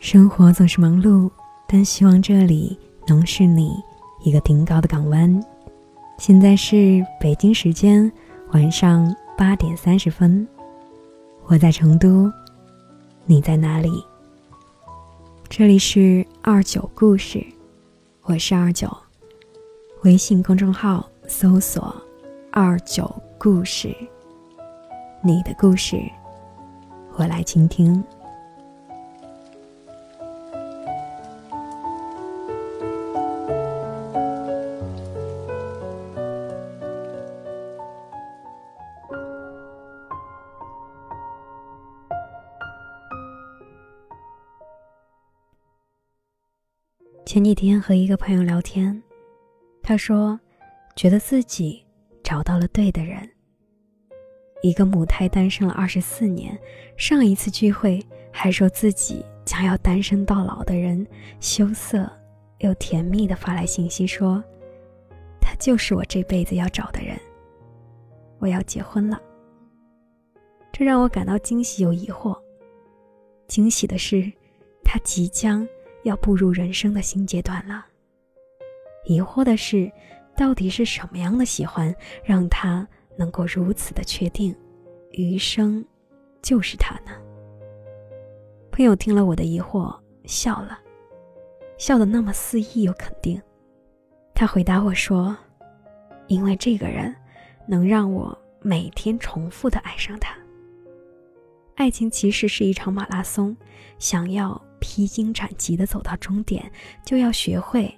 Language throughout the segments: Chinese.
生活总是忙碌，但希望这里能是你一个顶高的港湾。现在是北京时间晚上八点三十分，我在成都，你在哪里？这里是二九故事，我是二九，微信公众号搜索“二九故事”，你的故事，我来倾听。前几天和一个朋友聊天，他说，觉得自己找到了对的人。一个母胎单身了二十四年，上一次聚会还说自己将要单身到老的人，羞涩又甜蜜的发来信息说，他就是我这辈子要找的人，我要结婚了。这让我感到惊喜又疑惑。惊喜的是，他即将。要步入人生的新阶段了。疑惑的是，到底是什么样的喜欢，让他能够如此的确定，余生就是他呢？朋友听了我的疑惑，笑了，笑得那么肆意又肯定。他回答我说：“因为这个人，能让我每天重复的爱上他。爱情其实是一场马拉松，想要。”披荆斩棘的走到终点，就要学会，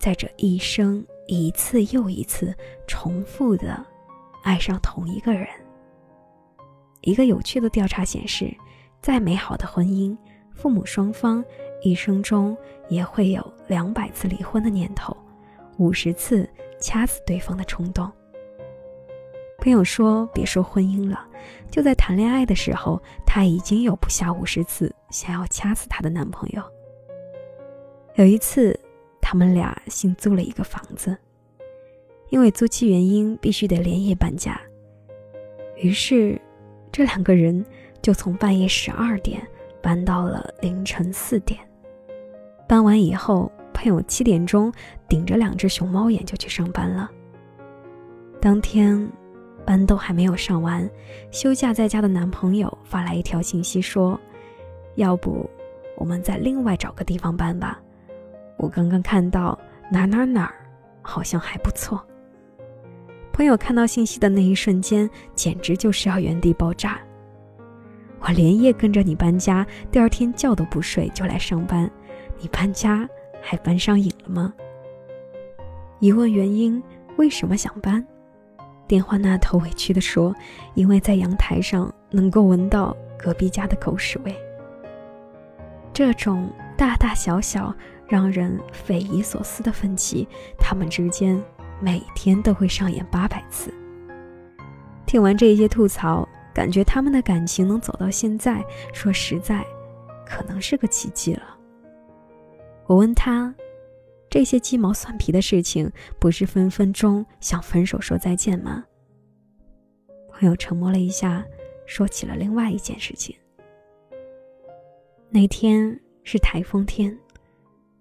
在这一生一次又一次重复的爱上同一个人。一个有趣的调查显示，再美好的婚姻，父母双方一生中也会有两百次离婚的念头，五十次掐死对方的冲动。朋友说：“别说婚姻了，就在谈恋爱的时候，她已经有不下五十次想要掐死她的男朋友。”有一次，他们俩新租了一个房子，因为租期原因必须得连夜搬家，于是这两个人就从半夜十二点搬到了凌晨四点。搬完以后，朋友七点钟顶着两只熊猫眼就去上班了。当天。班都还没有上完，休假在家的男朋友发来一条信息说：“要不我们再另外找个地方搬吧？我刚刚看到哪哪哪儿好像还不错。”朋友看到信息的那一瞬间，简直就是要原地爆炸。我连夜跟着你搬家，第二天觉都不睡就来上班，你搬家还搬上瘾了吗？一问原因，为什么想搬？电话那头委屈地说：“因为在阳台上能够闻到隔壁家的狗屎味。”这种大大小小让人匪夷所思的分歧，他们之间每天都会上演八百次。听完这些吐槽，感觉他们的感情能走到现在，说实在，可能是个奇迹了。我问他。这些鸡毛蒜皮的事情，不是分分钟想分手说再见吗？朋友沉默了一下，说起了另外一件事情。那天是台风天，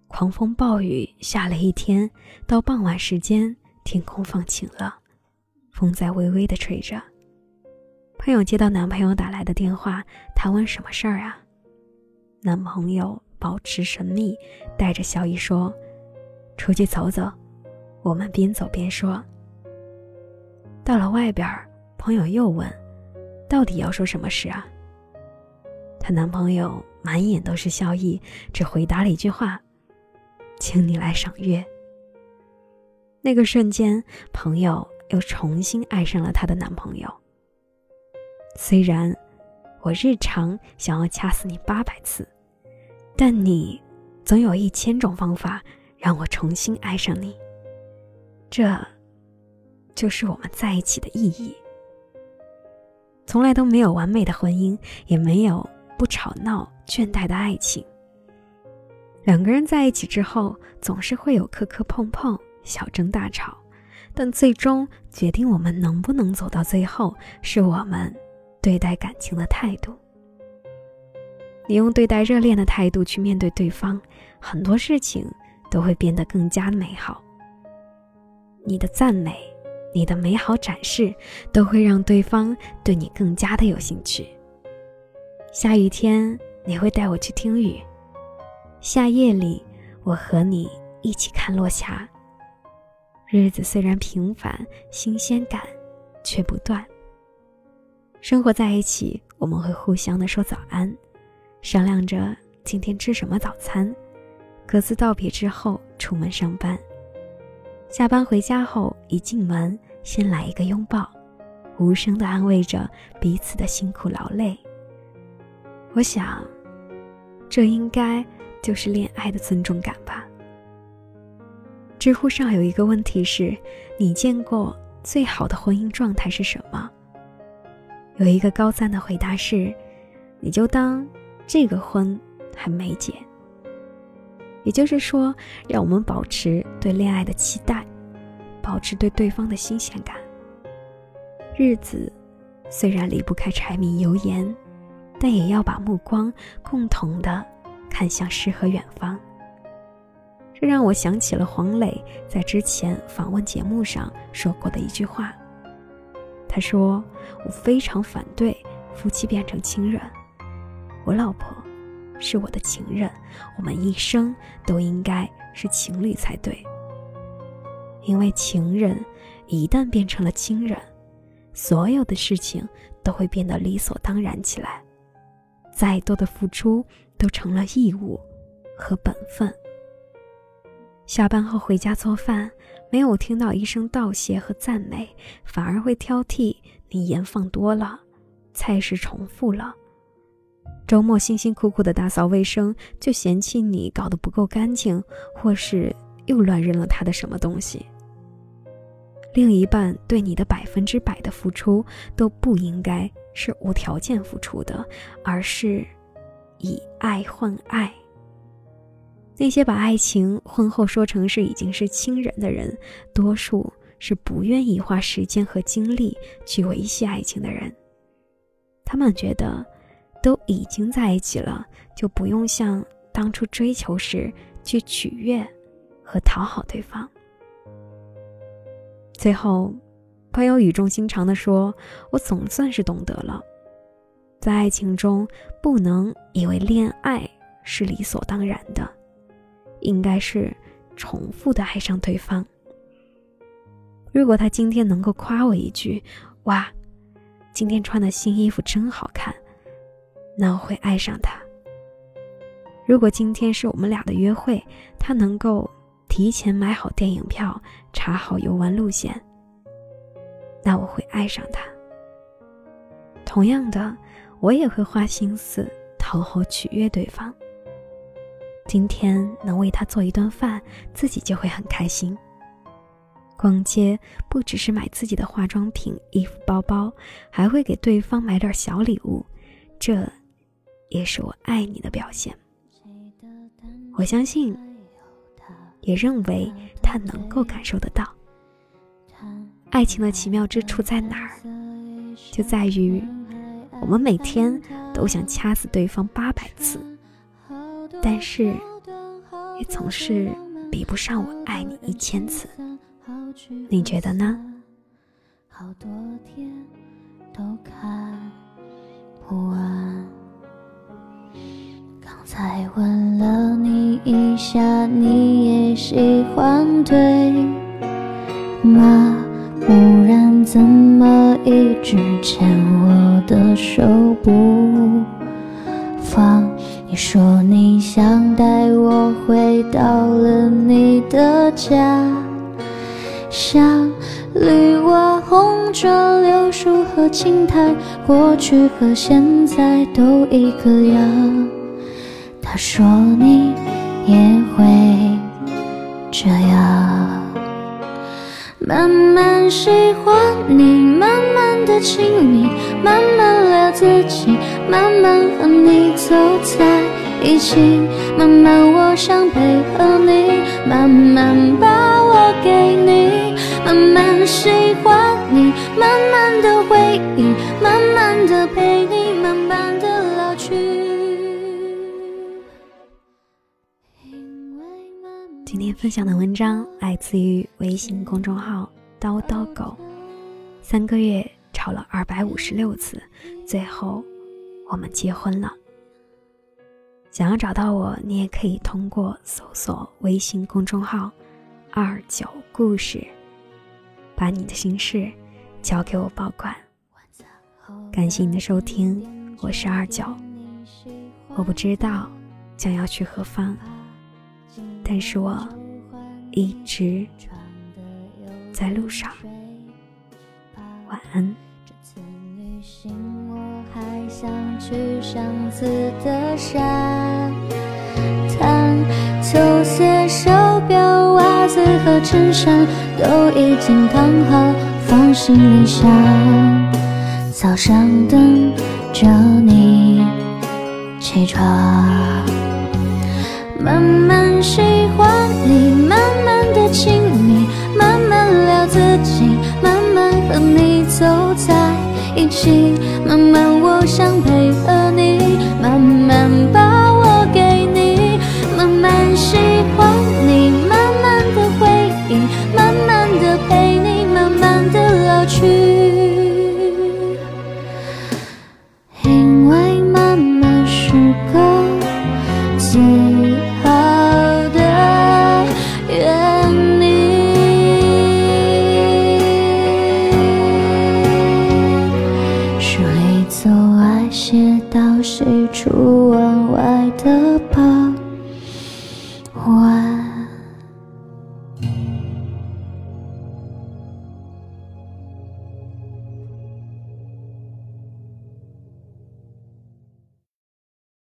狂风暴雨下了一天，到傍晚时间，天空放晴了，风在微微的吹着。朋友接到男朋友打来的电话，他问什么事儿啊？男朋友保持神秘，带着笑意说。出去走走，我们边走边说。到了外边，朋友又问：“到底要说什么事啊？”她男朋友满眼都是笑意，只回答了一句话：“请你来赏月。”那个瞬间，朋友又重新爱上了她的男朋友。虽然我日常想要掐死你八百次，但你总有一千种方法。让我重新爱上你，这，就是我们在一起的意义。从来都没有完美的婚姻，也没有不吵闹、倦怠的爱情。两个人在一起之后，总是会有磕磕碰碰、小争大吵，但最终决定我们能不能走到最后，是我们对待感情的态度。你用对待热恋的态度去面对对方，很多事情都会变得更加美好。你的赞美，你的美好展示，都会让对方对你更加的有兴趣。下雨天，你会带我去听雨；夏夜里，我和你一起看落霞。日子虽然平凡，新鲜感却不断。生活在一起，我们会互相的说早安。商量着今天吃什么早餐，各自道别之后出门上班。下班回家后，一进门先来一个拥抱，无声的安慰着彼此的辛苦劳累。我想，这应该就是恋爱的尊重感吧。知乎上有一个问题是：你见过最好的婚姻状态是什么？有一个高赞的回答是：你就当。这个婚还没结，也就是说，让我们保持对恋爱的期待，保持对对方的新鲜感。日子虽然离不开柴米油盐，但也要把目光共同的看向诗和远方。这让我想起了黄磊在之前访问节目上说过的一句话。他说：“我非常反对夫妻变成亲人。”我老婆是我的情人，我们一生都应该是情侣才对。因为情人一旦变成了亲人，所有的事情都会变得理所当然起来，再多的付出都成了义务和本分。下班后回家做饭，没有听到一声道谢和赞美，反而会挑剔你盐放多了，菜式重复了。周末辛辛苦苦的打扫卫生，就嫌弃你搞得不够干净，或是又乱扔了他的什么东西。另一半对你的百分之百的付出都不应该是无条件付出的，而是以爱换爱。那些把爱情婚后说成是已经是亲人的人，多数是不愿意花时间和精力去维系爱情的人。他们觉得。都已经在一起了，就不用像当初追求时去取悦和讨好对方。最后，朋友语重心长地说：“我总算是懂得了，在爱情中不能以为恋爱是理所当然的，应该是重复的爱上对方。如果他今天能够夸我一句：‘哇，今天穿的新衣服真好看。’”那我会爱上他。如果今天是我们俩的约会，他能够提前买好电影票，查好游玩路线，那我会爱上他。同样的，我也会花心思讨好取悦对方。今天能为他做一顿饭，自己就会很开心。逛街不只是买自己的化妆品、衣服、包包，还会给对方买点小礼物，这。也是我爱你的表现。我相信，也认为他能够感受得到。爱情的奇妙之处在哪儿？就在于，我们每天都想掐死对方八百次，但是，也总是比不上我爱你一千次。你觉得呢？好多天都看不完。刚才问了你一下，你也喜欢对吗？不然怎么一直牵我的手不放？你说像，绿瓦红砖柳树和青苔，过去和现在都一个样。他说你也会这样，慢慢喜欢你，慢慢的亲密，慢慢聊自己，慢慢和你走在一起，慢慢我想配合你，慢慢把分享的文章来自于微信公众号“叨叨狗”。三个月吵了二百五十六次，最后我们结婚了。想要找到我，你也可以通过搜索微信公众号“二九故事”，把你的心事交给我保管。感谢你的收听，我是二九。我不知道将要去何方，但是我一直在路上。晚安。这次旅行我还想去上次的沙滩，球鞋、手表、袜子和衬衫都已经烫好，放行李箱。早上等着你起床，慢慢喜欢你，慢慢的亲密，慢慢聊自己，慢慢和你。走在一起，慢慢我想配合